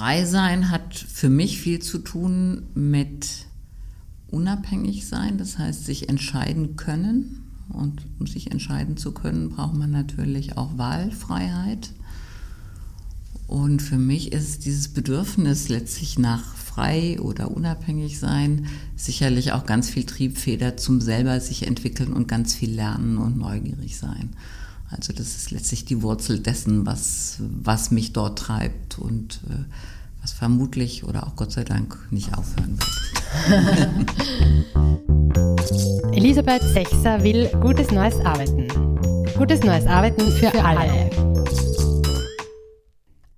Frei sein hat für mich viel zu tun mit unabhängig sein, das heißt sich entscheiden können. Und um sich entscheiden zu können, braucht man natürlich auch Wahlfreiheit. Und für mich ist dieses Bedürfnis letztlich nach frei oder unabhängig sein sicherlich auch ganz viel Triebfeder zum selber sich entwickeln und ganz viel lernen und neugierig sein. Also das ist letztlich die Wurzel dessen, was, was mich dort treibt und äh, was vermutlich oder auch Gott sei Dank nicht aufhören wird. Elisabeth Sechser will gutes neues Arbeiten. Gutes neues Arbeiten für, für alle.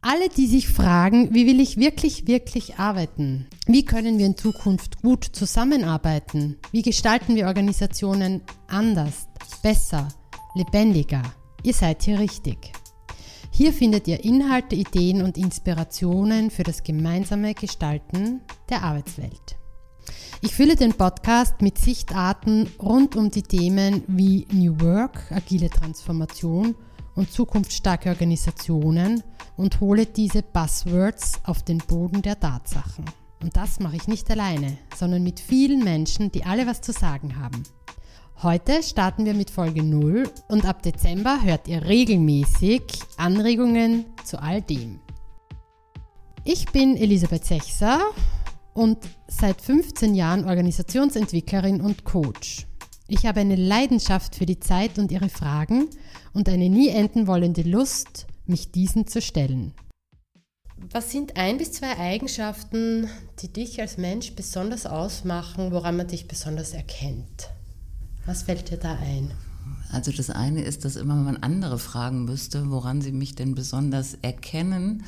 Alle, die sich fragen, wie will ich wirklich, wirklich arbeiten? Wie können wir in Zukunft gut zusammenarbeiten? Wie gestalten wir Organisationen anders, besser, lebendiger? Ihr seid hier richtig. Hier findet ihr Inhalte, Ideen und Inspirationen für das gemeinsame Gestalten der Arbeitswelt. Ich fülle den Podcast mit Sichtarten rund um die Themen wie New Work, agile Transformation und zukunftsstarke Organisationen und hole diese Buzzwords auf den Boden der Tatsachen. Und das mache ich nicht alleine, sondern mit vielen Menschen, die alle was zu sagen haben. Heute starten wir mit Folge 0 und ab Dezember hört ihr regelmäßig Anregungen zu all dem. Ich bin Elisabeth Sechser und seit 15 Jahren Organisationsentwicklerin und Coach. Ich habe eine Leidenschaft für die Zeit und ihre Fragen und eine nie enden wollende Lust, mich diesen zu stellen. Was sind ein bis zwei Eigenschaften, die dich als Mensch besonders ausmachen, woran man dich besonders erkennt? Was fällt dir da ein? Also das eine ist, dass immer man andere fragen müsste, woran sie mich denn besonders erkennen.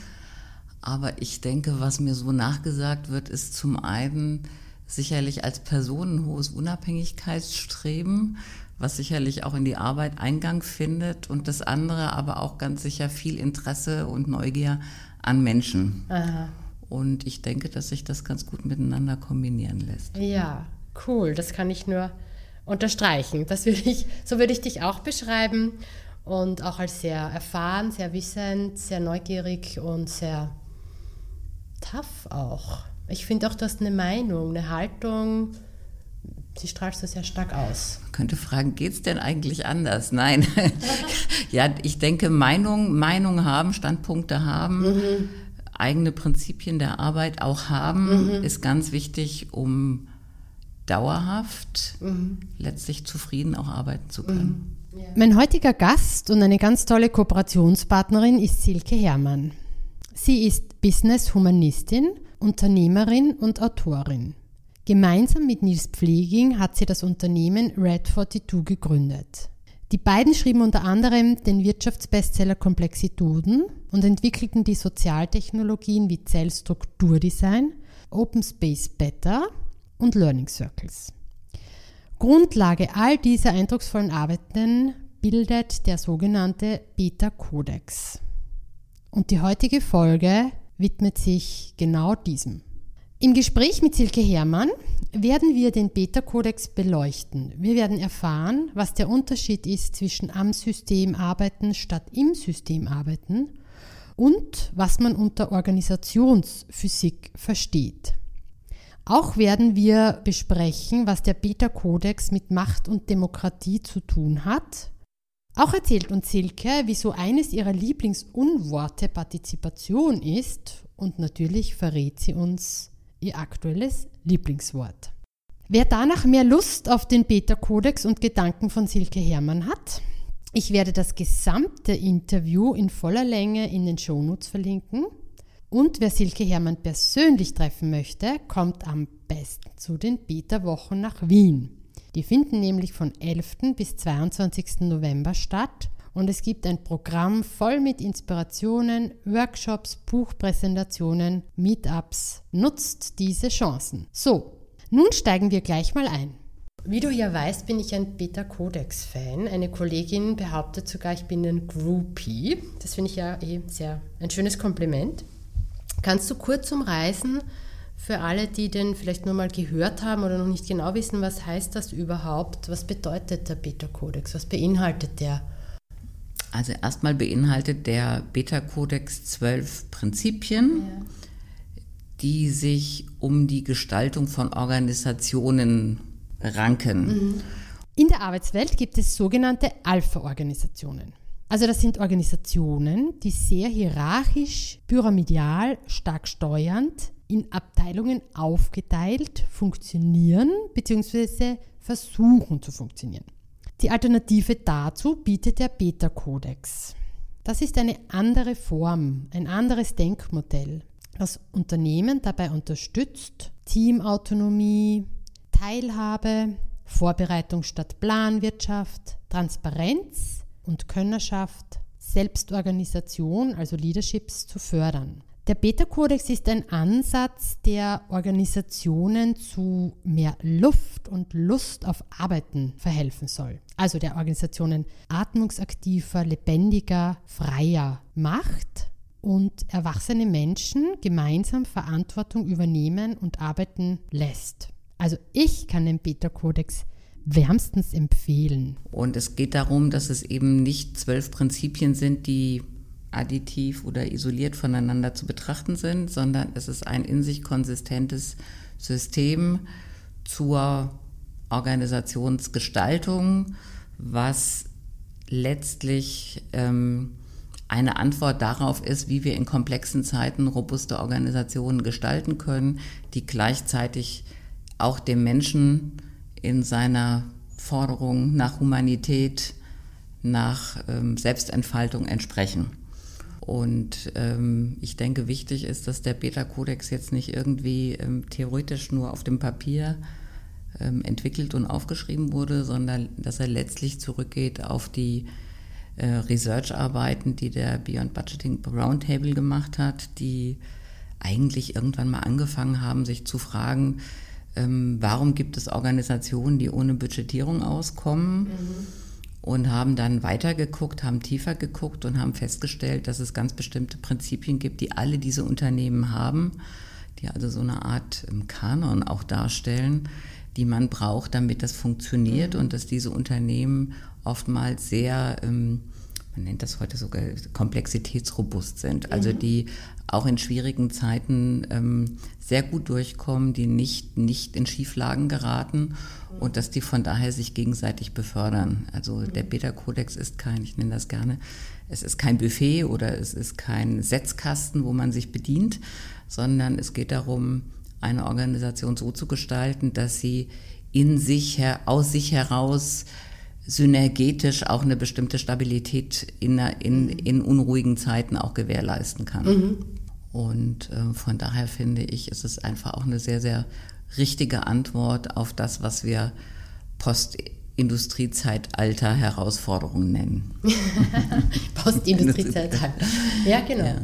Aber ich denke, was mir so nachgesagt wird, ist zum einen sicherlich als Person ein hohes Unabhängigkeitsstreben, was sicherlich auch in die Arbeit Eingang findet und das andere aber auch ganz sicher viel Interesse und Neugier an Menschen. Aha. Und ich denke, dass sich das ganz gut miteinander kombinieren lässt. Ja, cool. Das kann ich nur unterstreichen. Das würde ich, so würde ich dich auch beschreiben und auch als sehr erfahren, sehr wissend, sehr neugierig und sehr tough auch. Ich finde auch, du hast eine Meinung, eine Haltung, sie strahlst du sehr stark aus. Man könnte fragen, geht es denn eigentlich anders? Nein. ja, ich denke, Meinung, Meinung haben, Standpunkte haben, mhm. eigene Prinzipien der Arbeit auch haben, mhm. ist ganz wichtig, um dauerhaft mhm. letztlich zufrieden auch arbeiten zu können. Mhm. Ja. Mein heutiger Gast und eine ganz tolle Kooperationspartnerin ist Silke Herrmann. Sie ist Business-Humanistin, Unternehmerin und Autorin. Gemeinsam mit Nils Pfleging hat sie das Unternehmen Red 42 gegründet. Die beiden schrieben unter anderem den Wirtschaftsbestseller Komplexitoden und entwickelten die Sozialtechnologien wie Zellstrukturdesign, Open Space Better und Learning Circles. Grundlage all dieser eindrucksvollen Arbeiten bildet der sogenannte Beta-Kodex. Und die heutige Folge widmet sich genau diesem. Im Gespräch mit Silke Herrmann werden wir den Beta-Kodex beleuchten. Wir werden erfahren, was der Unterschied ist zwischen am System arbeiten statt im System arbeiten und was man unter Organisationsphysik versteht. Auch werden wir besprechen, was der Beta-Kodex mit Macht und Demokratie zu tun hat. Auch erzählt uns Silke, wieso eines ihrer Lieblingsunworte Partizipation ist und natürlich verrät sie uns ihr aktuelles Lieblingswort. Wer danach mehr Lust auf den Beta-Kodex und Gedanken von Silke Herrmann hat, ich werde das gesamte Interview in voller Länge in den Shownotes verlinken. Und wer Silke Hermann persönlich treffen möchte, kommt am besten zu den Beta-Wochen nach Wien. Die finden nämlich von 11. bis 22. November statt und es gibt ein Programm voll mit Inspirationen, Workshops, Buchpräsentationen, Meetups. Nutzt diese Chancen. So, nun steigen wir gleich mal ein. Wie du ja weißt, bin ich ein Beta-Codex-Fan. Eine Kollegin behauptet sogar, ich bin ein Groupie. Das finde ich ja eh sehr ein schönes Kompliment. Kannst du kurz umreißen für alle, die den vielleicht nur mal gehört haben oder noch nicht genau wissen, was heißt das überhaupt? Was bedeutet der Beta-Kodex? Was beinhaltet der? Also erstmal beinhaltet der Beta-Kodex zwölf Prinzipien, ja. die sich um die Gestaltung von Organisationen ranken. Mhm. In der Arbeitswelt gibt es sogenannte Alpha-Organisationen. Also das sind Organisationen, die sehr hierarchisch, pyramidal, stark steuernd, in Abteilungen aufgeteilt funktionieren bzw. versuchen zu funktionieren. Die Alternative dazu bietet der Beta-Kodex. Das ist eine andere Form, ein anderes Denkmodell, das Unternehmen dabei unterstützt, Teamautonomie, Teilhabe, Vorbereitung statt Planwirtschaft, Transparenz und Könnerschaft, Selbstorganisation, also Leaderships, zu fördern. Der Beta-Kodex ist ein Ansatz, der Organisationen zu mehr Luft und Lust auf Arbeiten verhelfen soll. Also der Organisationen atmungsaktiver, lebendiger, freier macht und erwachsene Menschen gemeinsam Verantwortung übernehmen und arbeiten lässt. Also ich kann den Beta-Kodex wärmstens empfehlen. Und es geht darum, dass es eben nicht zwölf Prinzipien sind, die additiv oder isoliert voneinander zu betrachten sind, sondern es ist ein in sich konsistentes System zur Organisationsgestaltung, was letztlich ähm, eine Antwort darauf ist, wie wir in komplexen Zeiten robuste Organisationen gestalten können, die gleichzeitig auch dem Menschen in seiner Forderung nach Humanität, nach ähm, Selbstentfaltung entsprechen. Und ähm, ich denke, wichtig ist, dass der Beta-Kodex jetzt nicht irgendwie ähm, theoretisch nur auf dem Papier ähm, entwickelt und aufgeschrieben wurde, sondern dass er letztlich zurückgeht auf die äh, Research-Arbeiten, die der Beyond Budgeting Roundtable gemacht hat, die eigentlich irgendwann mal angefangen haben, sich zu fragen, ähm, warum gibt es Organisationen, die ohne Budgetierung auskommen? Mhm und haben dann weitergeguckt, haben tiefer geguckt und haben festgestellt, dass es ganz bestimmte Prinzipien gibt, die alle diese Unternehmen haben, die also so eine Art ähm, Kanon auch darstellen, die man braucht, damit das funktioniert mhm. und dass diese Unternehmen oftmals sehr ähm, man nennt das heute sogar komplexitätsrobust sind, also mhm. die auch in schwierigen Zeiten ähm, sehr gut durchkommen, die nicht, nicht in Schieflagen geraten mhm. und dass die von daher sich gegenseitig befördern. Also mhm. der Beta-Kodex ist kein, ich nenne das gerne, es ist kein Buffet oder es ist kein Setzkasten, wo man sich bedient, sondern es geht darum, eine Organisation so zu gestalten, dass sie in sich, aus sich heraus synergetisch auch eine bestimmte Stabilität in, in, in unruhigen Zeiten auch gewährleisten kann. Mhm. Und äh, von daher finde ich, ist es einfach auch eine sehr, sehr richtige Antwort auf das, was wir Postindustriezeitalter Herausforderungen nennen. Postindustriezeitalter. ja, genau. Ja.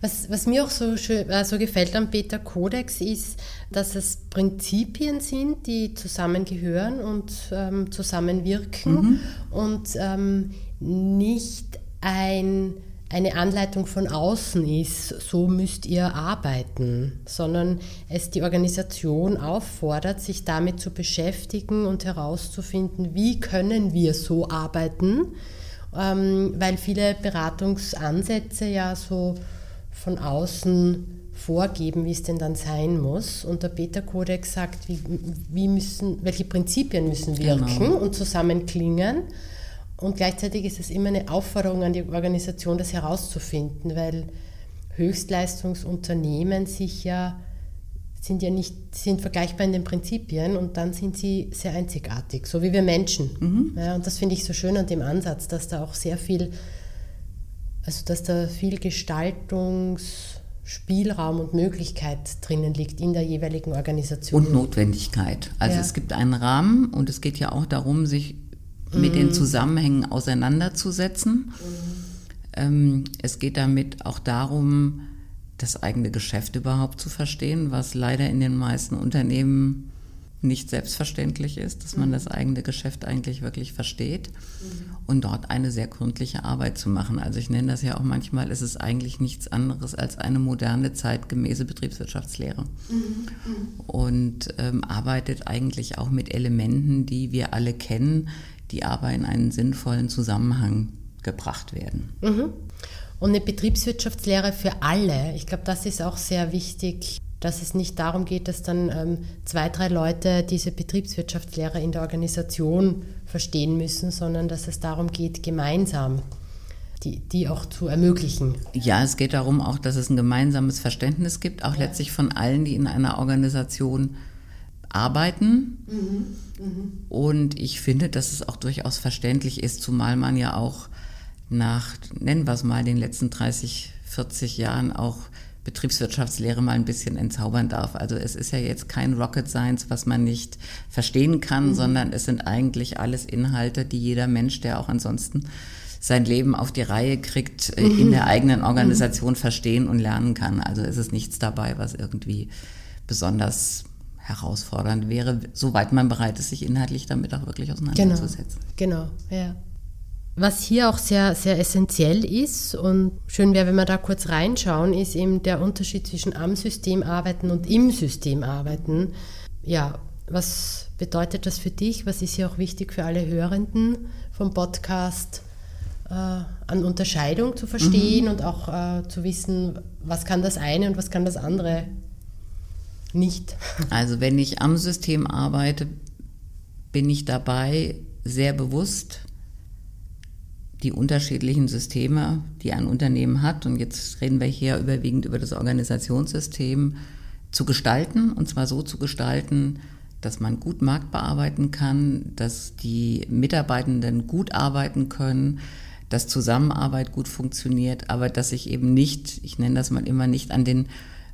Was, was mir auch so, schön, äh, so gefällt am Beta Kodex ist, dass es Prinzipien sind, die zusammengehören und ähm, zusammenwirken mhm. und ähm, nicht ein, eine Anleitung von außen ist, so müsst ihr arbeiten, sondern es die Organisation auffordert, sich damit zu beschäftigen und herauszufinden, wie können wir so arbeiten, ähm, weil viele Beratungsansätze ja so von außen vorgeben, wie es denn dann sein muss. Und der Beta-Kodex sagt, wie, wie müssen, welche Prinzipien müssen wirken genau. und zusammenklingen. Und gleichzeitig ist es immer eine Aufforderung an die Organisation, das herauszufinden, weil Höchstleistungsunternehmen sich ja sind ja nicht sind vergleichbar in den Prinzipien und dann sind sie sehr einzigartig, so wie wir Menschen. Mhm. Ja, und das finde ich so schön an dem Ansatz, dass da auch sehr viel also dass da viel Gestaltungsspielraum und Möglichkeit drinnen liegt in der jeweiligen Organisation. Und Notwendigkeit. Also ja. es gibt einen Rahmen und es geht ja auch darum, sich mit mhm. den Zusammenhängen auseinanderzusetzen. Mhm. Es geht damit auch darum, das eigene Geschäft überhaupt zu verstehen, was leider in den meisten Unternehmen nicht selbstverständlich ist, dass man mhm. das eigene Geschäft eigentlich wirklich versteht mhm. und dort eine sehr gründliche Arbeit zu machen. Also ich nenne das ja auch manchmal, ist es eigentlich nichts anderes als eine moderne, zeitgemäße Betriebswirtschaftslehre mhm. und ähm, arbeitet eigentlich auch mit Elementen, die wir alle kennen, die aber in einen sinnvollen Zusammenhang gebracht werden. Mhm. Und eine Betriebswirtschaftslehre für alle, ich glaube, das ist auch sehr wichtig dass es nicht darum geht, dass dann ähm, zwei, drei Leute diese Betriebswirtschaftslehre in der Organisation verstehen müssen, sondern dass es darum geht, gemeinsam die, die auch zu ermöglichen. Ja, es geht darum auch, dass es ein gemeinsames Verständnis gibt, auch ja. letztlich von allen, die in einer Organisation arbeiten. Mhm, mh. Und ich finde, dass es auch durchaus verständlich ist, zumal man ja auch nach, nennen wir es mal, den letzten 30, 40 Jahren auch Betriebswirtschaftslehre mal ein bisschen entzaubern darf. Also es ist ja jetzt kein Rocket Science, was man nicht verstehen kann, mhm. sondern es sind eigentlich alles Inhalte, die jeder Mensch, der auch ansonsten sein Leben auf die Reihe kriegt, äh, mhm. in der eigenen Organisation mhm. verstehen und lernen kann. Also es ist nichts dabei, was irgendwie besonders herausfordernd wäre, soweit man bereit ist, sich inhaltlich damit auch wirklich auseinanderzusetzen. Genau, genau, ja. Was hier auch sehr, sehr essentiell ist und schön wäre, wenn wir da kurz reinschauen, ist eben der Unterschied zwischen am System arbeiten und im System arbeiten. Ja, was bedeutet das für dich? Was ist hier auch wichtig für alle Hörenden vom Podcast? Äh, an Unterscheidung zu verstehen mhm. und auch äh, zu wissen, was kann das eine und was kann das andere nicht. Also wenn ich am System arbeite, bin ich dabei sehr bewusst, die unterschiedlichen Systeme, die ein Unternehmen hat, und jetzt reden wir hier überwiegend über das Organisationssystem, zu gestalten, und zwar so zu gestalten, dass man gut Markt bearbeiten kann, dass die Mitarbeitenden gut arbeiten können, dass Zusammenarbeit gut funktioniert, aber dass ich eben nicht, ich nenne das mal immer nicht an den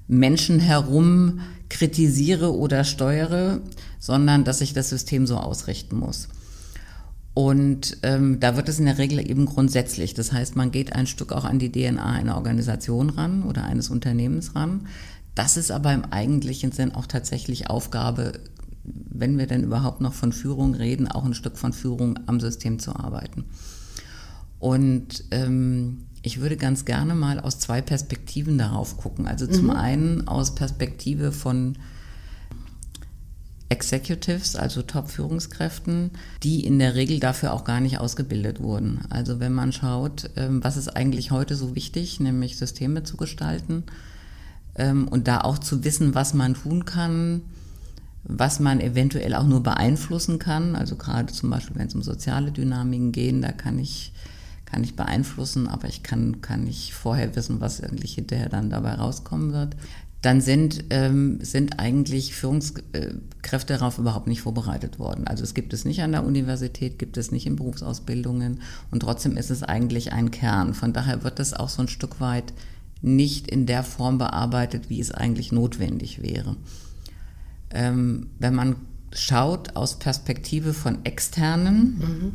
Menschen herum kritisiere oder steuere, sondern dass ich das System so ausrichten muss. Und ähm, da wird es in der Regel eben grundsätzlich. Das heißt, man geht ein Stück auch an die DNA einer Organisation ran oder eines Unternehmens ran. Das ist aber im eigentlichen Sinn auch tatsächlich Aufgabe, wenn wir denn überhaupt noch von Führung reden, auch ein Stück von Führung am System zu arbeiten. Und ähm, ich würde ganz gerne mal aus zwei Perspektiven darauf gucken. Also zum mhm. einen aus Perspektive von Executives, also Top-Führungskräften, die in der Regel dafür auch gar nicht ausgebildet wurden. Also wenn man schaut, ähm, was ist eigentlich heute so wichtig, nämlich Systeme zu gestalten ähm, und da auch zu wissen, was man tun kann, was man eventuell auch nur beeinflussen kann. Also gerade zum Beispiel, wenn es um soziale Dynamiken geht, da kann ich kann ich beeinflussen, aber ich kann, kann nicht vorher wissen, was eigentlich hinterher dann dabei rauskommen wird dann sind, ähm, sind eigentlich Führungskräfte darauf überhaupt nicht vorbereitet worden. Also es gibt es nicht an der Universität, gibt es nicht in Berufsausbildungen und trotzdem ist es eigentlich ein Kern. Von daher wird das auch so ein Stück weit nicht in der Form bearbeitet, wie es eigentlich notwendig wäre. Ähm, wenn man schaut aus Perspektive von Externen, mhm.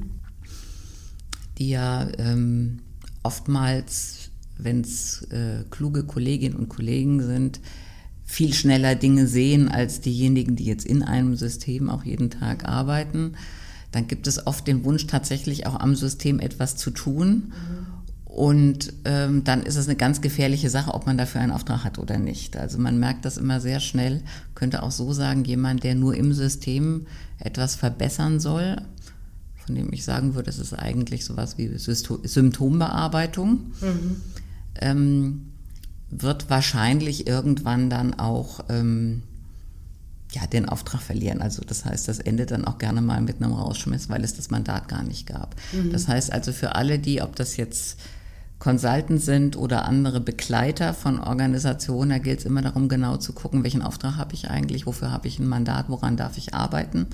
die ja ähm, oftmals wenn es äh, kluge Kolleginnen und Kollegen sind, viel schneller Dinge sehen als diejenigen, die jetzt in einem System auch jeden Tag arbeiten. Dann gibt es oft den Wunsch, tatsächlich auch am System etwas zu tun. Mhm. Und ähm, dann ist es eine ganz gefährliche Sache, ob man dafür einen Auftrag hat oder nicht. Also man merkt das immer sehr schnell, könnte auch so sagen, jemand, der nur im System etwas verbessern soll, von dem ich sagen würde, es ist eigentlich sowas wie Symptombearbeitung. Mhm ähm, wird wahrscheinlich irgendwann dann auch ähm, ja, den Auftrag verlieren. Also das heißt, das endet dann auch gerne mal mit einem Rausschmiss, weil es das Mandat gar nicht gab. Mhm. Das heißt also für alle die, ob das jetzt Consultants sind oder andere Begleiter von Organisationen, da gilt es immer darum, genau zu gucken, welchen Auftrag habe ich eigentlich, wofür habe ich ein Mandat, woran darf ich arbeiten.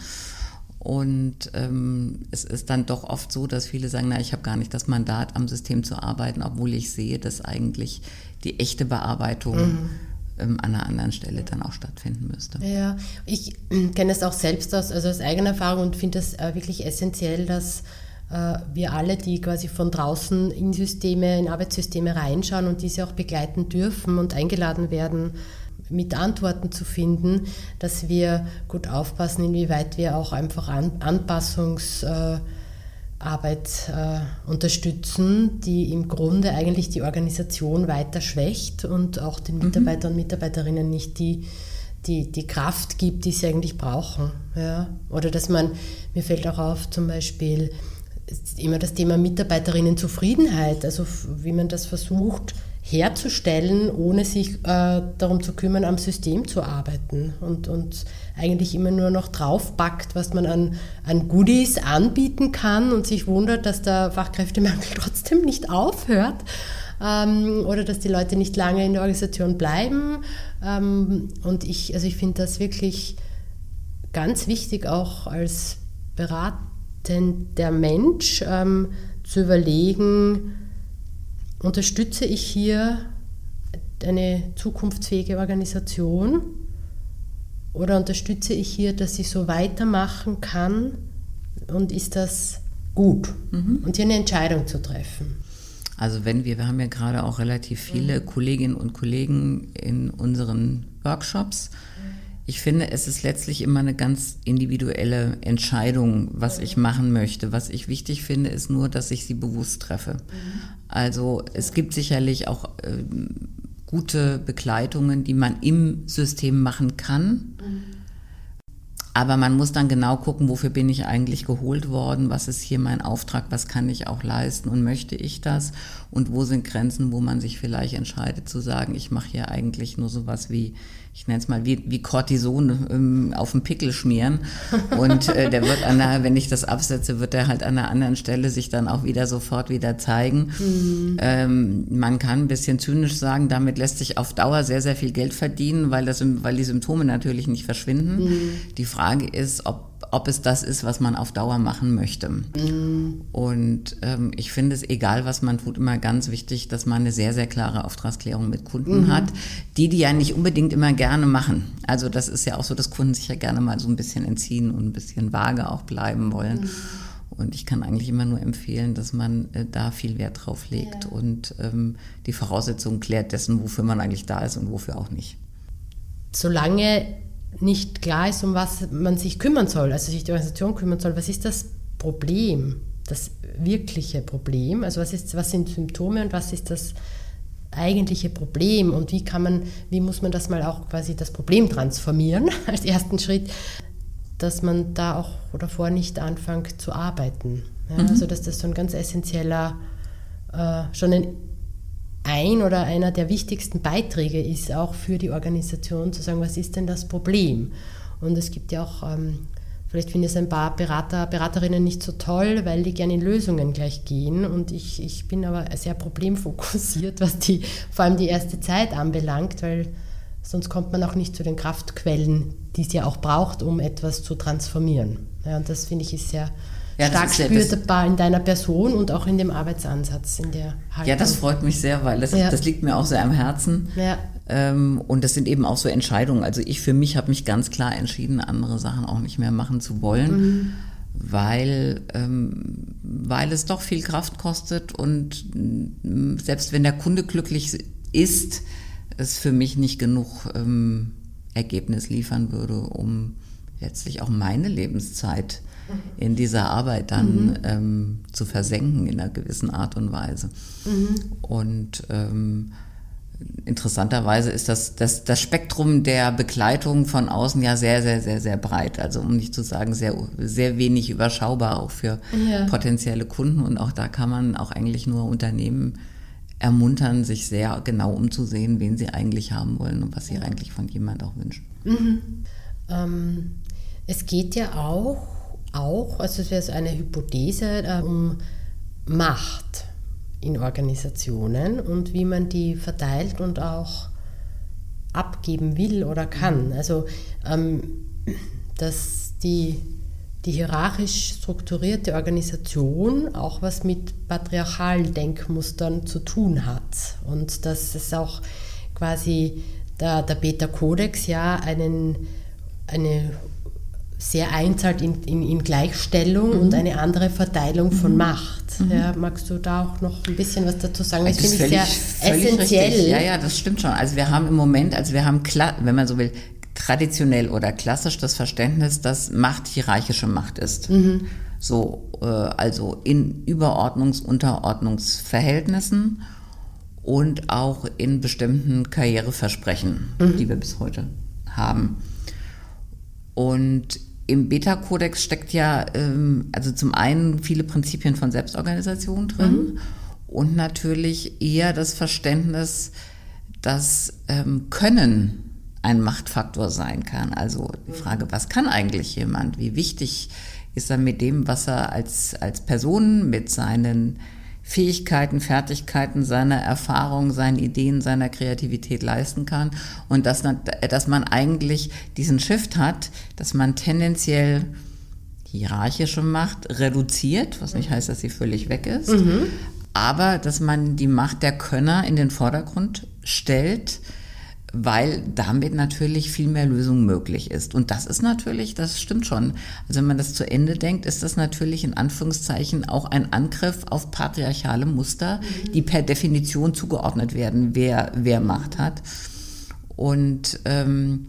Und ähm, es ist dann doch oft so, dass viele sagen, na, ich habe gar nicht das Mandat, am System zu arbeiten, obwohl ich sehe, dass eigentlich die echte Bearbeitung mhm. ähm, an einer anderen Stelle dann auch stattfinden müsste. Ja, ich äh, kenne es auch selbst aus, also aus eigener Erfahrung und finde es äh, wirklich essentiell, dass äh, wir alle, die quasi von draußen in Systeme, in Arbeitssysteme reinschauen und diese auch begleiten dürfen und eingeladen werden, mit Antworten zu finden, dass wir gut aufpassen, inwieweit wir auch einfach An Anpassungsarbeit äh, unterstützen, die im Grunde eigentlich die Organisation weiter schwächt und auch den mhm. Mitarbeitern und Mitarbeiterinnen nicht die, die, die Kraft gibt, die sie eigentlich brauchen. Ja? Oder dass man, mir fällt auch auf zum Beispiel immer das Thema Mitarbeiterinnenzufriedenheit, also wie man das versucht, herzustellen, ohne sich äh, darum zu kümmern, am System zu arbeiten und, und eigentlich immer nur noch draufpackt, was man an, an Goodies anbieten kann und sich wundert, dass der Fachkräftemangel trotzdem nicht aufhört ähm, oder dass die Leute nicht lange in der Organisation bleiben. Ähm, und ich, also ich finde das wirklich ganz wichtig, auch als beratender Mensch ähm, zu überlegen, unterstütze ich hier eine zukunftsfähige Organisation oder unterstütze ich hier, dass sie so weitermachen kann und ist das gut? Mhm. Und hier eine Entscheidung zu treffen. Also wenn wir, wir haben ja gerade auch relativ viele mhm. Kolleginnen und Kollegen in unseren Workshops. Ich finde, es ist letztlich immer eine ganz individuelle Entscheidung, was ich machen möchte. Was ich wichtig finde, ist nur, dass ich sie bewusst treffe. Mhm. Also es gibt sicherlich auch äh, gute Begleitungen, die man im System machen kann. Mhm. Aber man muss dann genau gucken, wofür bin ich eigentlich geholt worden, was ist hier mein Auftrag, was kann ich auch leisten und möchte ich das und wo sind Grenzen, wo man sich vielleicht entscheidet zu sagen, ich mache hier eigentlich nur sowas wie ich nenne es mal wie, wie Cortison ähm, auf den Pickel schmieren. Und äh, der wird an der, wenn ich das absetze, wird er halt an einer anderen Stelle sich dann auch wieder sofort wieder zeigen. Mhm. Ähm, man kann ein bisschen zynisch sagen, damit lässt sich auf Dauer sehr, sehr viel Geld verdienen, weil, das, weil die Symptome natürlich nicht verschwinden. Mhm. Die Frage ist, ob ob es das ist, was man auf Dauer machen möchte. Mhm. Und ähm, ich finde es, egal was man tut, immer ganz wichtig, dass man eine sehr, sehr klare Auftragsklärung mit Kunden mhm. hat, die die ja nicht unbedingt immer gerne machen. Also das ist ja auch so, dass Kunden sich ja gerne mal so ein bisschen entziehen und ein bisschen vage auch bleiben wollen. Mhm. Und ich kann eigentlich immer nur empfehlen, dass man äh, da viel Wert drauf legt ja. und ähm, die Voraussetzungen klärt dessen, wofür man eigentlich da ist und wofür auch nicht. Solange nicht klar ist, um was man sich kümmern soll, also sich die Organisation kümmern soll, was ist das Problem, das wirkliche Problem? Also was, ist, was sind Symptome und was ist das eigentliche Problem und wie kann man, wie muss man das mal auch quasi das Problem transformieren als ersten Schritt, dass man da auch davor nicht anfängt zu arbeiten. Ja, mhm. Also dass das so ein ganz essentieller, äh, schon ein ein oder einer der wichtigsten Beiträge ist auch für die Organisation zu sagen, was ist denn das Problem? Und es gibt ja auch, ähm, vielleicht finden es ein paar Berater, Beraterinnen nicht so toll, weil die gerne in Lösungen gleich gehen. Und ich, ich bin aber sehr problemfokussiert, was die, vor allem die erste Zeit anbelangt, weil sonst kommt man auch nicht zu den Kraftquellen, die es ja auch braucht, um etwas zu transformieren. Ja, und das finde ich ist sehr ja, stark spürbar in deiner Person und auch in dem Arbeitsansatz, in der Haltung. Ja, das freut mich sehr, weil das, ja. das liegt mir auch sehr am Herzen. Ja. Ähm, und das sind eben auch so Entscheidungen. Also ich für mich habe mich ganz klar entschieden, andere Sachen auch nicht mehr machen zu wollen. Mhm. Weil, ähm, weil es doch viel Kraft kostet und mm, selbst wenn der Kunde glücklich ist, es für mich nicht genug ähm, Ergebnis liefern würde, um letztlich auch meine Lebenszeit in dieser Arbeit dann mhm. ähm, zu versenken in einer gewissen Art und Weise. Mhm. Und ähm, interessanterweise ist das, das, das Spektrum der Begleitung von außen ja sehr, sehr, sehr, sehr breit. Also um nicht zu sagen, sehr, sehr wenig überschaubar auch für ja. potenzielle Kunden. Und auch da kann man auch eigentlich nur Unternehmen ermuntern, sich sehr genau umzusehen, wen sie eigentlich haben wollen und was sie eigentlich von jemand auch wünschen. Mhm. Ähm, es geht ja auch auch, also es wäre so eine Hypothese, äh, um Macht in Organisationen und wie man die verteilt und auch abgeben will oder kann. Also ähm, dass die, die hierarchisch strukturierte Organisation auch was mit patriarchalen Denkmustern zu tun hat und dass es auch quasi der, der Beta-Kodex ja einen, eine sehr einzahlt in, in, in Gleichstellung mhm. und eine andere Verteilung von mhm. Macht. Mhm. Ja, magst du da auch noch ein bisschen was dazu sagen? Das, das finde ich sehr essentiell. Richtig. Ja, ja, das stimmt schon. Also wir haben im Moment, also wir haben, wenn man so will, traditionell oder klassisch das Verständnis, dass Macht hierarchische Macht ist. Mhm. So, äh, also in Überordnungs-, Unterordnungsverhältnissen und auch in bestimmten Karriereversprechen, mhm. die wir bis heute haben. Und im Beta-Kodex steckt ja ähm, also zum einen viele Prinzipien von Selbstorganisation drin. Mhm. und natürlich eher das Verständnis, dass ähm, Können ein Machtfaktor sein kann. Also die Frage, was kann eigentlich jemand? Wie wichtig ist er mit dem, was er als, als Person, mit seinen Fähigkeiten, Fertigkeiten, seiner Erfahrung, seinen Ideen, seiner Kreativität leisten kann. Und dass, dass man eigentlich diesen Shift hat, dass man tendenziell hierarchische Macht reduziert, was nicht heißt, dass sie völlig weg ist, mhm. aber dass man die Macht der Könner in den Vordergrund stellt, weil damit natürlich viel mehr Lösung möglich ist. Und das ist natürlich, das stimmt schon. Also wenn man das zu Ende denkt, ist das natürlich in Anführungszeichen auch ein Angriff auf patriarchale Muster, die per Definition zugeordnet werden, wer, wer Macht hat. Und ähm,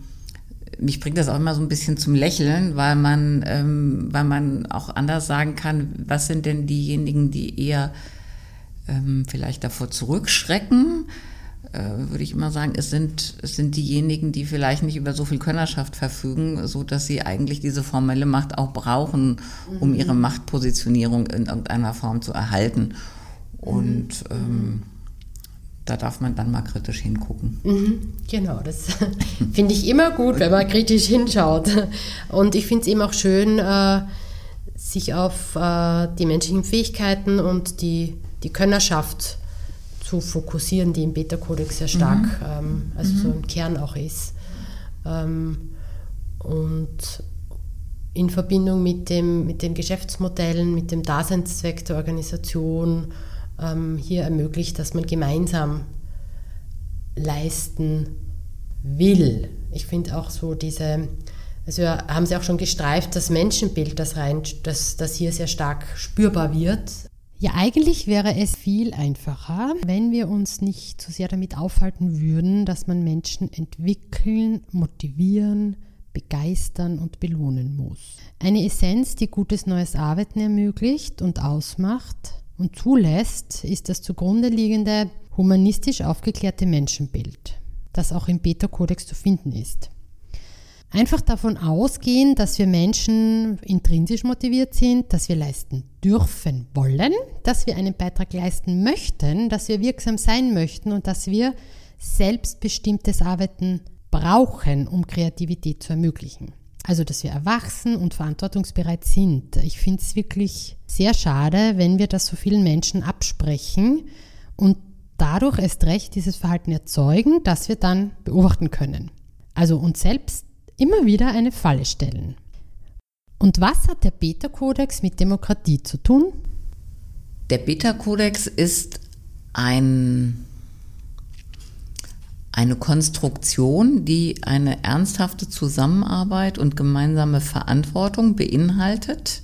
mich bringt das auch immer so ein bisschen zum Lächeln, weil man, ähm, weil man auch anders sagen kann, was sind denn diejenigen, die eher ähm, vielleicht davor zurückschrecken, würde ich immer sagen, es sind, es sind diejenigen, die vielleicht nicht über so viel Könnerschaft verfügen, so dass sie eigentlich diese formelle Macht auch brauchen, um mhm. ihre Machtpositionierung in irgendeiner Form zu erhalten. Und mhm. ähm, da darf man dann mal kritisch hingucken. Mhm, genau, das finde ich immer gut, wenn man kritisch hinschaut. Und ich finde es eben auch schön, äh, sich auf äh, die menschlichen Fähigkeiten und die, die Könnerschaft zu fokussieren, die im Beta-Kodex sehr stark, mhm. ähm, also mhm. so im Kern auch ist. Ähm, und in Verbindung mit, dem, mit den Geschäftsmodellen, mit dem Daseinszweck der Organisation, ähm, hier ermöglicht, dass man gemeinsam leisten will. Ich finde auch so diese, also haben Sie auch schon gestreift, das Menschenbild, das, rein, das, das hier sehr stark spürbar wird. Ja, eigentlich wäre es viel einfacher, wenn wir uns nicht so sehr damit aufhalten würden, dass man Menschen entwickeln, motivieren, begeistern und belohnen muss. Eine Essenz, die gutes neues Arbeiten ermöglicht und ausmacht, und zulässt, ist das zugrunde liegende humanistisch aufgeklärte Menschenbild, das auch im Beta-Kodex zu finden ist. Einfach davon ausgehen, dass wir Menschen intrinsisch motiviert sind, dass wir leisten dürfen wollen, dass wir einen Beitrag leisten möchten, dass wir wirksam sein möchten und dass wir selbstbestimmtes Arbeiten brauchen, um Kreativität zu ermöglichen. Also, dass wir erwachsen und verantwortungsbereit sind. Ich finde es wirklich sehr schade, wenn wir das so vielen Menschen absprechen und dadurch erst recht dieses Verhalten erzeugen, das wir dann beobachten können. Also uns selbst immer wieder eine Falle stellen. Und was hat der Beta-Kodex mit Demokratie zu tun? Der Beta-Kodex ist ein eine Konstruktion, die eine ernsthafte Zusammenarbeit und gemeinsame Verantwortung beinhaltet.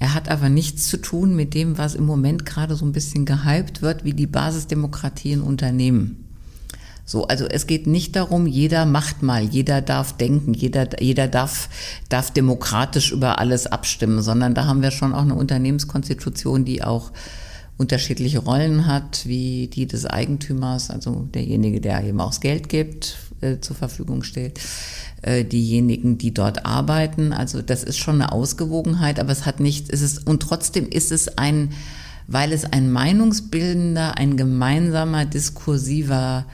Er hat aber nichts zu tun mit dem, was im Moment gerade so ein bisschen gehypt wird, wie die Basisdemokratie in Unternehmen. So, also es geht nicht darum, jeder macht mal, jeder darf denken, jeder, jeder darf, darf demokratisch über alles abstimmen, sondern da haben wir schon auch eine Unternehmenskonstitution, die auch unterschiedliche Rollen hat, wie die des Eigentümers, also derjenige, der eben auch das Geld gibt, äh, zur Verfügung stellt, äh, diejenigen, die dort arbeiten. Also das ist schon eine Ausgewogenheit, aber es hat nicht, es ist, und trotzdem ist es ein, weil es ein meinungsbildender, ein gemeinsamer, diskursiver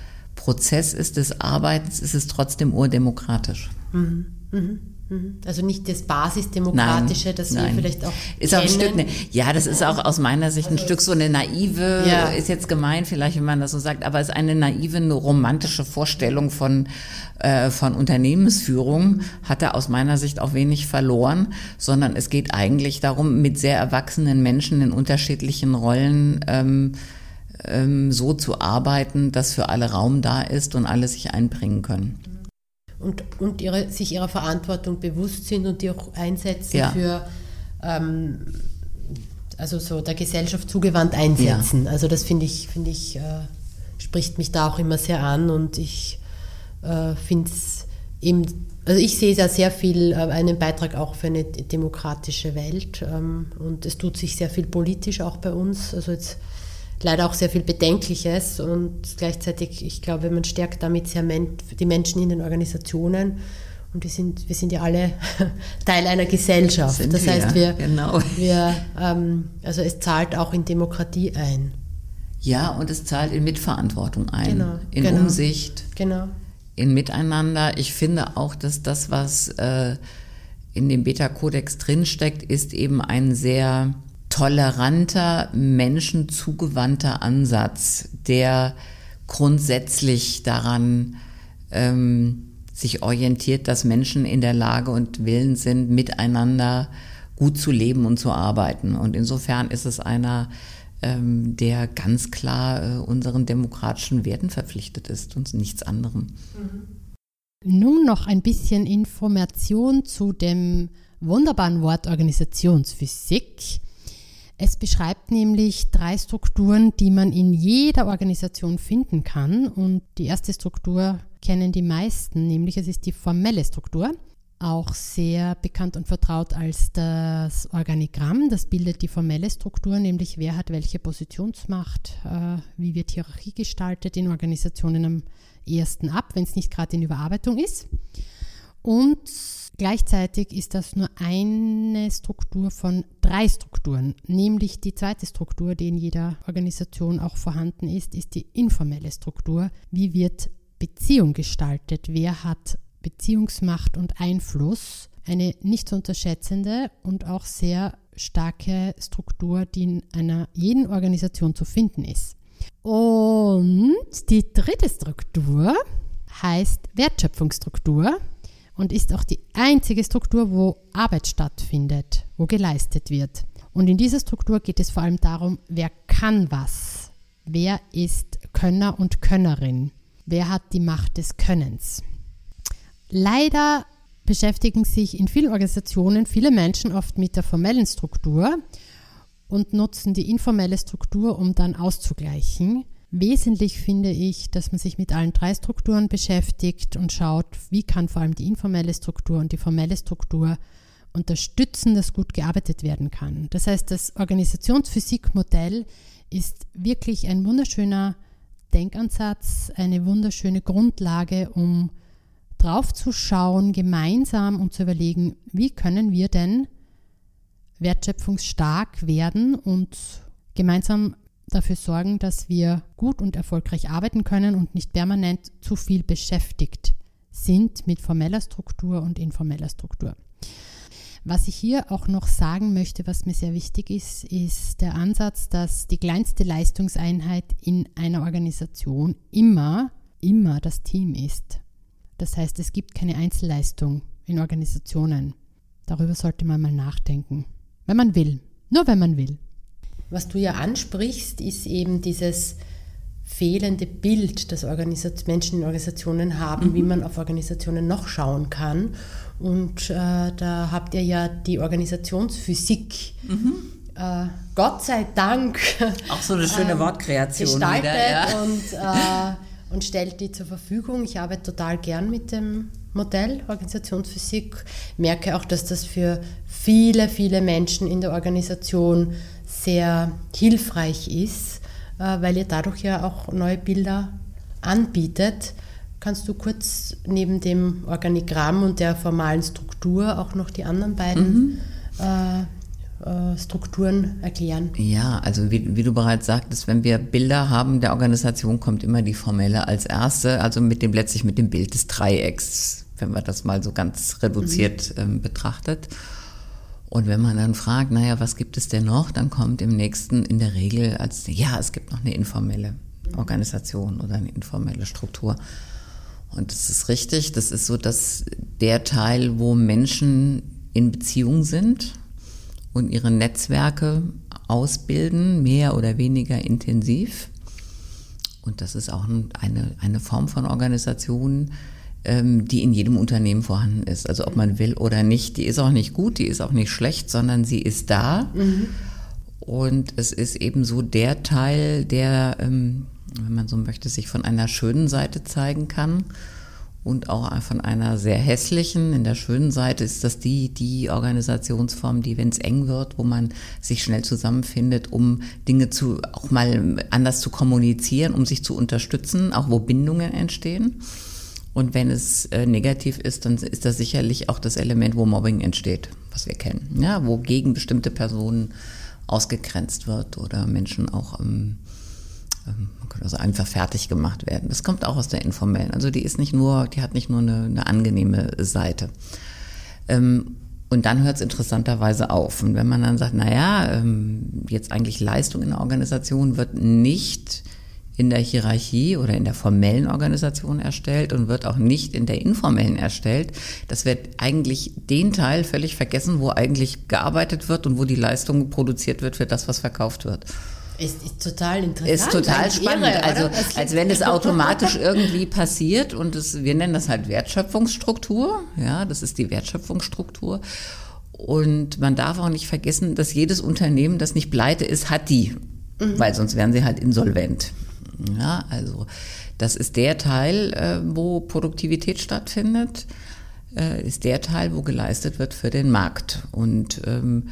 Prozess ist des Arbeitens, ist es trotzdem urdemokratisch. Mhm. Mhm. Mhm. Also nicht das Basisdemokratische, nein, das wir nein. vielleicht auch. Ist auch ein Stück, ne, ja, das ist auch aus meiner Sicht ein also Stück so eine naive, ja. ist jetzt gemein vielleicht, wenn man das so sagt, aber es ist eine naive, eine romantische Vorstellung von, äh, von Unternehmensführung, hat er aus meiner Sicht auch wenig verloren, sondern es geht eigentlich darum, mit sehr erwachsenen Menschen in unterschiedlichen Rollen ähm, ähm, so zu arbeiten, dass für alle Raum da ist und alle sich einbringen können und, und ihre, sich ihrer Verantwortung bewusst sind und die auch einsetzen ja. für, ähm, also so der Gesellschaft zugewandt einsetzen. Ja. Also das finde ich, finde ich, äh, spricht mich da auch immer sehr an und ich äh, finde es eben, also ich sehe da sehr viel, äh, einen Beitrag auch für eine demokratische Welt ähm, und es tut sich sehr viel politisch auch bei uns. Also jetzt leider auch sehr viel Bedenkliches und gleichzeitig, ich glaube, man stärkt damit sehr die Menschen in den Organisationen. Und wir sind, wir sind ja alle Teil einer Gesellschaft. Sind das heißt, wir, genau. wir ähm, also es zahlt auch in Demokratie ein. Ja, und es zahlt in Mitverantwortung ein, Genau, in genau. Umsicht, Genau. in Miteinander. Ich finde auch, dass das, was äh, in dem Beta-Kodex drinsteckt, ist eben ein sehr toleranter, menschenzugewandter Ansatz, der grundsätzlich daran ähm, sich orientiert, dass Menschen in der Lage und willen sind, miteinander gut zu leben und zu arbeiten. Und insofern ist es einer, ähm, der ganz klar äh, unseren demokratischen Werten verpflichtet ist und nichts anderem. Nun noch ein bisschen Information zu dem wunderbaren Wort Organisationsphysik. Es beschreibt nämlich drei Strukturen, die man in jeder Organisation finden kann. Und die erste Struktur kennen die meisten, nämlich es ist die formelle Struktur, auch sehr bekannt und vertraut als das Organigramm. Das bildet die formelle Struktur, nämlich wer hat welche Positionsmacht, äh, wie wird Hierarchie gestaltet in Organisationen am ehesten ab, wenn es nicht gerade in Überarbeitung ist. Und gleichzeitig ist das nur eine Struktur von drei Strukturen, nämlich die zweite Struktur, die in jeder Organisation auch vorhanden ist, ist die informelle Struktur. Wie wird Beziehung gestaltet? Wer hat Beziehungsmacht und Einfluss? Eine nicht zu unterschätzende und auch sehr starke Struktur, die in einer jeden Organisation zu finden ist. Und die dritte Struktur heißt Wertschöpfungsstruktur und ist auch die einzige Struktur, wo Arbeit stattfindet, wo geleistet wird. Und in dieser Struktur geht es vor allem darum, wer kann was, wer ist Könner und Könnerin, wer hat die Macht des Könnens. Leider beschäftigen sich in vielen Organisationen viele Menschen oft mit der formellen Struktur und nutzen die informelle Struktur, um dann auszugleichen. Wesentlich finde ich, dass man sich mit allen drei Strukturen beschäftigt und schaut, wie kann vor allem die informelle Struktur und die formelle Struktur unterstützen, dass gut gearbeitet werden kann. Das heißt, das Organisationsphysikmodell ist wirklich ein wunderschöner Denkansatz, eine wunderschöne Grundlage, um draufzuschauen, gemeinsam und zu überlegen, wie können wir denn wertschöpfungsstark werden und gemeinsam dafür sorgen, dass wir gut und erfolgreich arbeiten können und nicht permanent zu viel beschäftigt sind mit formeller Struktur und informeller Struktur. Was ich hier auch noch sagen möchte, was mir sehr wichtig ist, ist der Ansatz, dass die kleinste Leistungseinheit in einer Organisation immer, immer das Team ist. Das heißt, es gibt keine Einzelleistung in Organisationen. Darüber sollte man mal nachdenken. Wenn man will. Nur wenn man will. Was du ja ansprichst, ist eben dieses fehlende Bild, das Organisat Menschen in Organisationen haben, mhm. wie man auf Organisationen noch schauen kann. Und äh, da habt ihr ja die Organisationsphysik. Mhm. Äh, Gott sei Dank. Auch so eine schöne äh, Wortkreation. Gestaltet wieder, ja. und, äh, und stellt die zur Verfügung. Ich arbeite total gern mit dem Modell Organisationsphysik. Merke auch, dass das für viele, viele Menschen in der Organisation sehr hilfreich ist, äh, weil ihr dadurch ja auch neue Bilder anbietet. Kannst du kurz neben dem Organigramm und der formalen Struktur auch noch die anderen beiden mhm. äh, äh, Strukturen erklären? Ja, also wie, wie, du bereits sagtest, wenn wir Bilder haben der Organisation, kommt immer die formelle als erste, also mit dem letztlich mit dem Bild des Dreiecks, wenn man das mal so ganz reduziert mhm. ähm, betrachtet. Und wenn man dann fragt, naja, was gibt es denn noch, dann kommt im nächsten in der Regel als, ja, es gibt noch eine informelle Organisation oder eine informelle Struktur. Und das ist richtig, das ist so, dass der Teil, wo Menschen in Beziehung sind und ihre Netzwerke ausbilden, mehr oder weniger intensiv. Und das ist auch eine, eine Form von Organisation, ähm, die in jedem Unternehmen vorhanden ist. Also ob man will oder nicht, die ist auch nicht gut, die ist auch nicht schlecht, sondern sie ist da. Mhm. Und es ist eben so der Teil, der, ähm, wenn man so möchte, sich von einer schönen Seite zeigen kann und auch von einer sehr hässlichen. In der schönen Seite ist das die, die Organisationsform, die, wenn es eng wird, wo man sich schnell zusammenfindet, um Dinge zu, auch mal anders zu kommunizieren, um sich zu unterstützen, auch wo Bindungen entstehen. Und wenn es äh, negativ ist, dann ist das sicherlich auch das Element, wo Mobbing entsteht, was wir kennen. Ja, wo gegen bestimmte Personen ausgegrenzt wird oder Menschen auch ähm, ähm, man könnte also einfach fertig gemacht werden. Das kommt auch aus der informellen. Also die ist nicht nur, die hat nicht nur eine, eine angenehme Seite. Ähm, und dann hört es interessanterweise auf. Und wenn man dann sagt, naja, ähm, jetzt eigentlich Leistung in der Organisation wird nicht in der Hierarchie oder in der formellen Organisation erstellt und wird auch nicht in der informellen erstellt. Das wird eigentlich den Teil völlig vergessen, wo eigentlich gearbeitet wird und wo die Leistung produziert wird für das, was verkauft wird. Ist, ist total interessant. Ist total spannend. Irre, also als wenn es automatisch irgendwie passiert und es, wir nennen das halt Wertschöpfungsstruktur. Ja, das ist die Wertschöpfungsstruktur. Und man darf auch nicht vergessen, dass jedes Unternehmen, das nicht pleite ist, hat die. Mhm. Weil sonst wären sie halt insolvent. Ja, also das ist der Teil, äh, wo Produktivität stattfindet, äh, ist der Teil, wo geleistet wird für den Markt. Und ähm,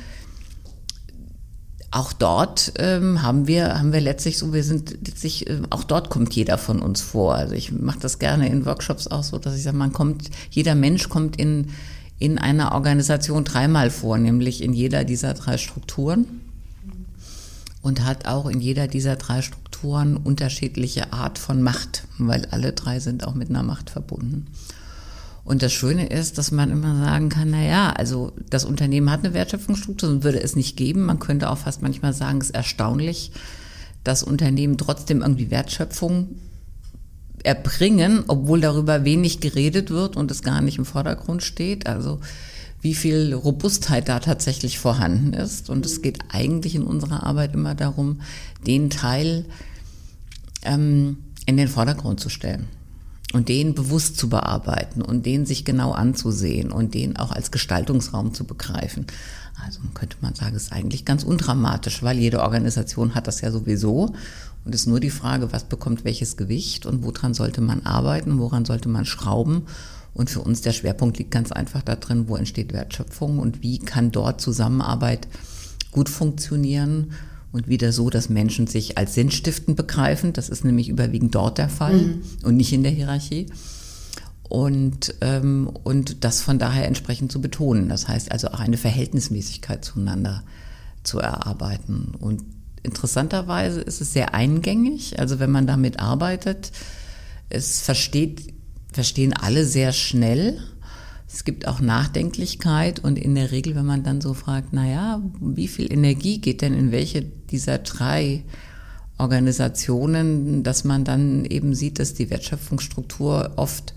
auch dort ähm, haben wir haben wir letztlich so wir sind letztlich äh, auch dort kommt jeder von uns vor also ich mache das gerne in Workshops auch so dass ich sage man kommt jeder Mensch kommt in in einer Organisation dreimal vor nämlich in jeder dieser drei Strukturen und hat auch in jeder dieser drei Strukturen unterschiedliche Art von Macht weil alle drei sind auch mit einer Macht verbunden und das Schöne ist, dass man immer sagen kann, na ja, also das Unternehmen hat eine Wertschöpfungsstruktur und würde es nicht geben. Man könnte auch fast manchmal sagen, es ist erstaunlich, dass Unternehmen trotzdem irgendwie Wertschöpfung erbringen, obwohl darüber wenig geredet wird und es gar nicht im Vordergrund steht. Also wie viel Robustheit da tatsächlich vorhanden ist. Und es geht eigentlich in unserer Arbeit immer darum, den Teil ähm, in den Vordergrund zu stellen und den bewusst zu bearbeiten und den sich genau anzusehen und den auch als Gestaltungsraum zu begreifen. Also könnte man sagen, ist eigentlich ganz undramatisch, weil jede Organisation hat das ja sowieso und ist nur die Frage, was bekommt welches Gewicht und woran sollte man arbeiten, woran sollte man schrauben. Und für uns der Schwerpunkt liegt ganz einfach da drin, wo entsteht Wertschöpfung und wie kann dort Zusammenarbeit gut funktionieren und wieder so, dass Menschen sich als sinnstiftend begreifen. Das ist nämlich überwiegend dort der Fall mhm. und nicht in der Hierarchie. Und, ähm, und das von daher entsprechend zu betonen. Das heißt also auch eine Verhältnismäßigkeit zueinander zu erarbeiten. Und interessanterweise ist es sehr eingängig. Also wenn man damit arbeitet, es versteht, verstehen alle sehr schnell es gibt auch Nachdenklichkeit und in der Regel, wenn man dann so fragt, na ja, wie viel Energie geht denn in welche dieser drei Organisationen, dass man dann eben sieht, dass die Wertschöpfungsstruktur oft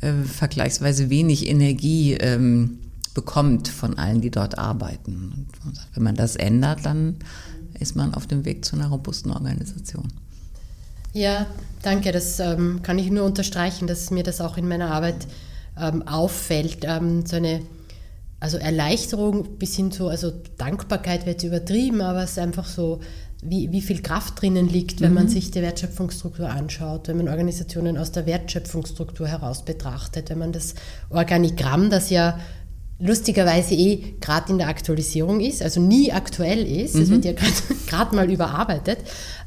äh, vergleichsweise wenig Energie ähm, bekommt von allen, die dort arbeiten. Und wenn man das ändert, dann ist man auf dem Weg zu einer robusten Organisation. Ja, danke. Das ähm, kann ich nur unterstreichen, dass mir das auch in meiner Arbeit ähm, auffällt, ähm, so eine also Erleichterung bis hin zu, also Dankbarkeit wird übertrieben, aber es ist einfach so, wie, wie viel Kraft drinnen liegt, wenn mhm. man sich die Wertschöpfungsstruktur anschaut, wenn man Organisationen aus der Wertschöpfungsstruktur heraus betrachtet, wenn man das Organigramm, das ja lustigerweise eh gerade in der Aktualisierung ist, also nie aktuell ist, es mhm. wird ja gerade mal überarbeitet,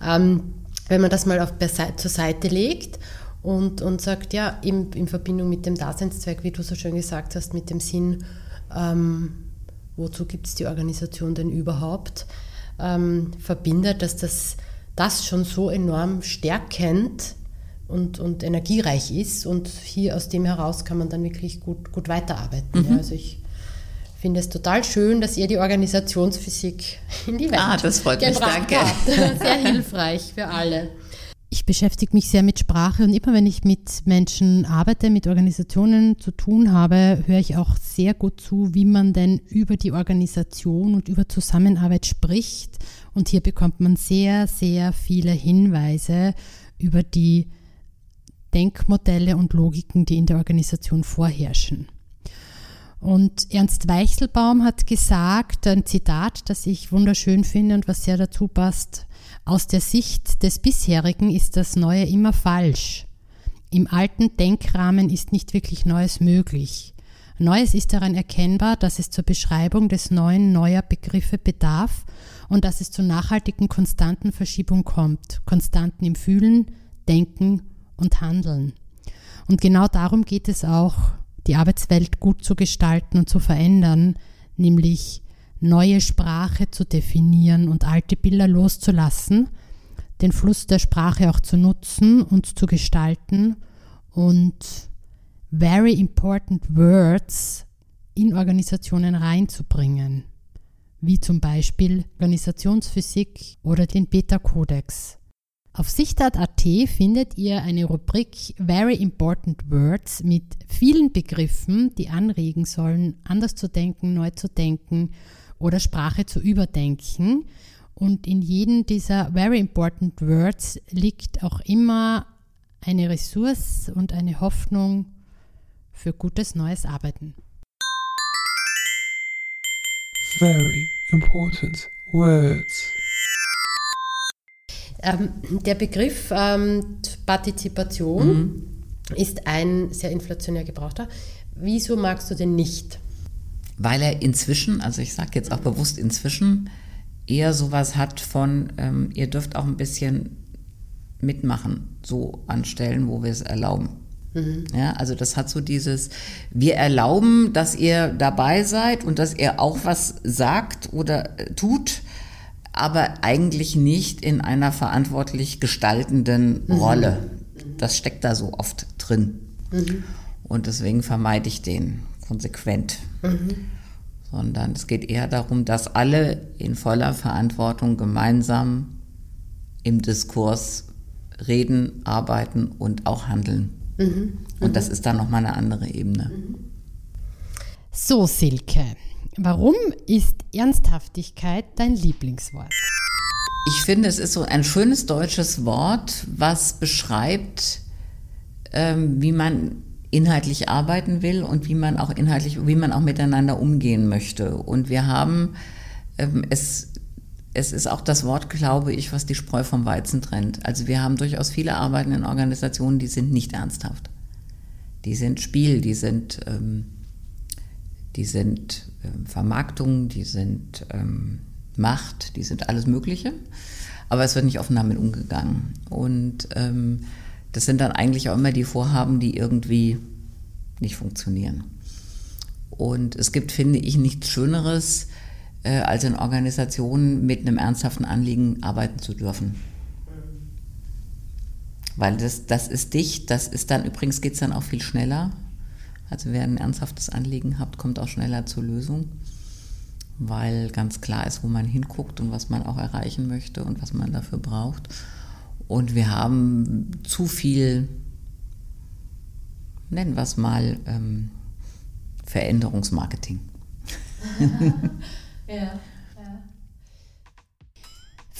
ähm, wenn man das mal auf, zur Seite legt und, und sagt, ja, in, in Verbindung mit dem Daseinszweck, wie du so schön gesagt hast, mit dem Sinn, ähm, wozu gibt es die Organisation denn überhaupt, ähm, verbindet, dass das, das schon so enorm stärkend und, und energiereich ist und hier aus dem heraus kann man dann wirklich gut, gut weiterarbeiten. Mhm. Ja, also ich finde es total schön, dass ihr die Organisationsphysik in die Welt ah, das freut mich, danke. habt. Sehr hilfreich für alle. Ich beschäftige mich sehr mit Sprache und immer wenn ich mit Menschen arbeite, mit Organisationen zu tun habe, höre ich auch sehr gut zu, wie man denn über die Organisation und über Zusammenarbeit spricht. Und hier bekommt man sehr, sehr viele Hinweise über die Denkmodelle und Logiken, die in der Organisation vorherrschen. Und Ernst Weichselbaum hat gesagt, ein Zitat, das ich wunderschön finde und was sehr dazu passt, aus der Sicht des bisherigen ist das Neue immer falsch. Im alten Denkrahmen ist nicht wirklich Neues möglich. Neues ist daran erkennbar, dass es zur Beschreibung des neuen neuer Begriffe bedarf und dass es zu nachhaltigen konstanten Verschiebung kommt, Konstanten im Fühlen, Denken und Handeln. Und genau darum geht es auch, die Arbeitswelt gut zu gestalten und zu verändern, nämlich neue Sprache zu definieren und alte Bilder loszulassen. den Fluss der Sprache auch zu nutzen und zu gestalten und very important words in Organisationen reinzubringen, wie zum Beispiel Organisationsphysik oder den Beta-Kodex. Auf Sichtart.at findet ihr eine Rubrik Very Important Words mit vielen Begriffen, die anregen sollen, anders zu denken, neu zu denken oder Sprache zu überdenken. Und in jedem dieser Very Important Words liegt auch immer eine Ressource und eine Hoffnung für gutes neues Arbeiten. Very important words. Ähm, der Begriff ähm, Partizipation mhm. ist ein sehr inflationär gebrauchter. Wieso magst du den nicht? Weil er inzwischen, also ich sage jetzt auch bewusst inzwischen, eher sowas hat von, ähm, ihr dürft auch ein bisschen mitmachen, so anstellen, wo wir es erlauben. Mhm. Ja, also das hat so dieses, wir erlauben, dass ihr dabei seid und dass ihr auch was sagt oder äh, tut, aber eigentlich nicht in einer verantwortlich gestaltenden mhm. Rolle. Das steckt da so oft drin. Mhm. Und deswegen vermeide ich den konsequent. Mhm. Sondern es geht eher darum, dass alle in voller Verantwortung gemeinsam im Diskurs reden, arbeiten und auch handeln. Mhm. Und das ist dann nochmal eine andere Ebene. So, Silke, Warum ist Ernsthaftigkeit dein Lieblingswort? Ich finde, es ist so ein schönes deutsches Wort, was beschreibt, ähm, wie man inhaltlich arbeiten will und wie man auch inhaltlich, wie man auch miteinander umgehen möchte. Und wir haben ähm, es es ist auch das Wort, glaube ich, was die Spreu vom Weizen trennt. Also wir haben durchaus viele Arbeiten in Organisationen, die sind nicht ernsthaft. Die sind Spiel, die sind ähm, die sind ähm, Vermarktung, die sind ähm, Macht, die sind alles Mögliche. Aber es wird nicht offen damit umgegangen. Und ähm, das sind dann eigentlich auch immer die Vorhaben, die irgendwie nicht funktionieren. Und es gibt, finde ich, nichts Schöneres, äh, als in Organisationen mit einem ernsthaften Anliegen arbeiten zu dürfen. Weil das, das ist dicht, das ist dann, übrigens geht es dann auch viel schneller. Also wer ein ernsthaftes Anliegen hat, kommt auch schneller zur Lösung, weil ganz klar ist, wo man hinguckt und was man auch erreichen möchte und was man dafür braucht. Und wir haben zu viel, nennen wir es mal, ähm, Veränderungsmarketing. ja.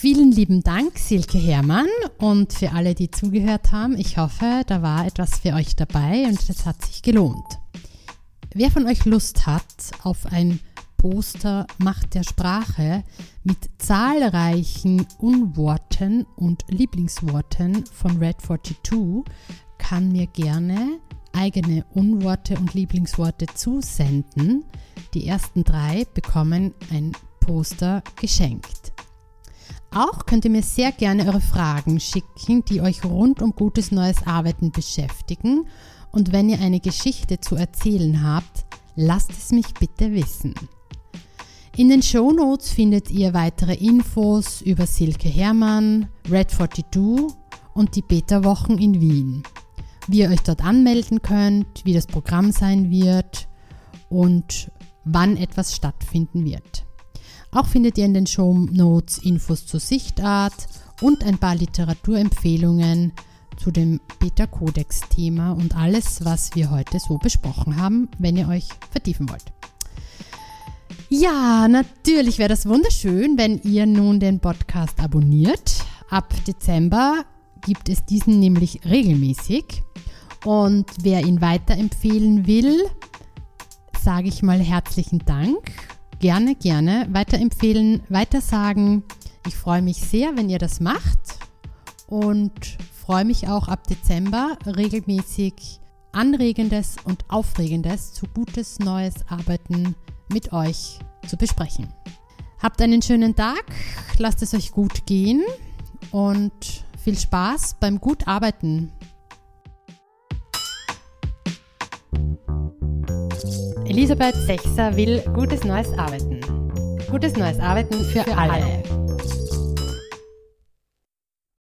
Vielen lieben Dank, Silke Herrmann. Und für alle, die zugehört haben, ich hoffe, da war etwas für euch dabei und es hat sich gelohnt. Wer von euch Lust hat auf ein Poster Macht der Sprache mit zahlreichen Unworten und Lieblingsworten von Red 42, kann mir gerne eigene Unworte und Lieblingsworte zusenden. Die ersten drei bekommen ein Poster geschenkt. Auch könnt ihr mir sehr gerne eure Fragen schicken, die euch rund um gutes neues Arbeiten beschäftigen und wenn ihr eine Geschichte zu erzählen habt, lasst es mich bitte wissen. In den Show Notes findet ihr weitere Infos über Silke Hermann, Red 42 und die Beta-Wochen in Wien. Wie ihr euch dort anmelden könnt, wie das Programm sein wird und wann etwas stattfinden wird. Auch findet ihr in den Show Notes Infos zur Sichtart und ein paar Literaturempfehlungen zu dem Beta-Codex-Thema und alles, was wir heute so besprochen haben, wenn ihr euch vertiefen wollt. Ja, natürlich wäre das wunderschön, wenn ihr nun den Podcast abonniert. Ab Dezember gibt es diesen nämlich regelmäßig. Und wer ihn weiterempfehlen will, sage ich mal herzlichen Dank. Gerne, gerne weiterempfehlen, weitersagen. Ich freue mich sehr, wenn ihr das macht. Und freue mich auch ab Dezember regelmäßig Anregendes und Aufregendes zu gutes neues Arbeiten mit euch zu besprechen. Habt einen schönen Tag, lasst es euch gut gehen und viel Spaß beim gut Arbeiten. Elisabeth Sechser will gutes neues Arbeiten. Gutes neues Arbeiten für, für alle. alle.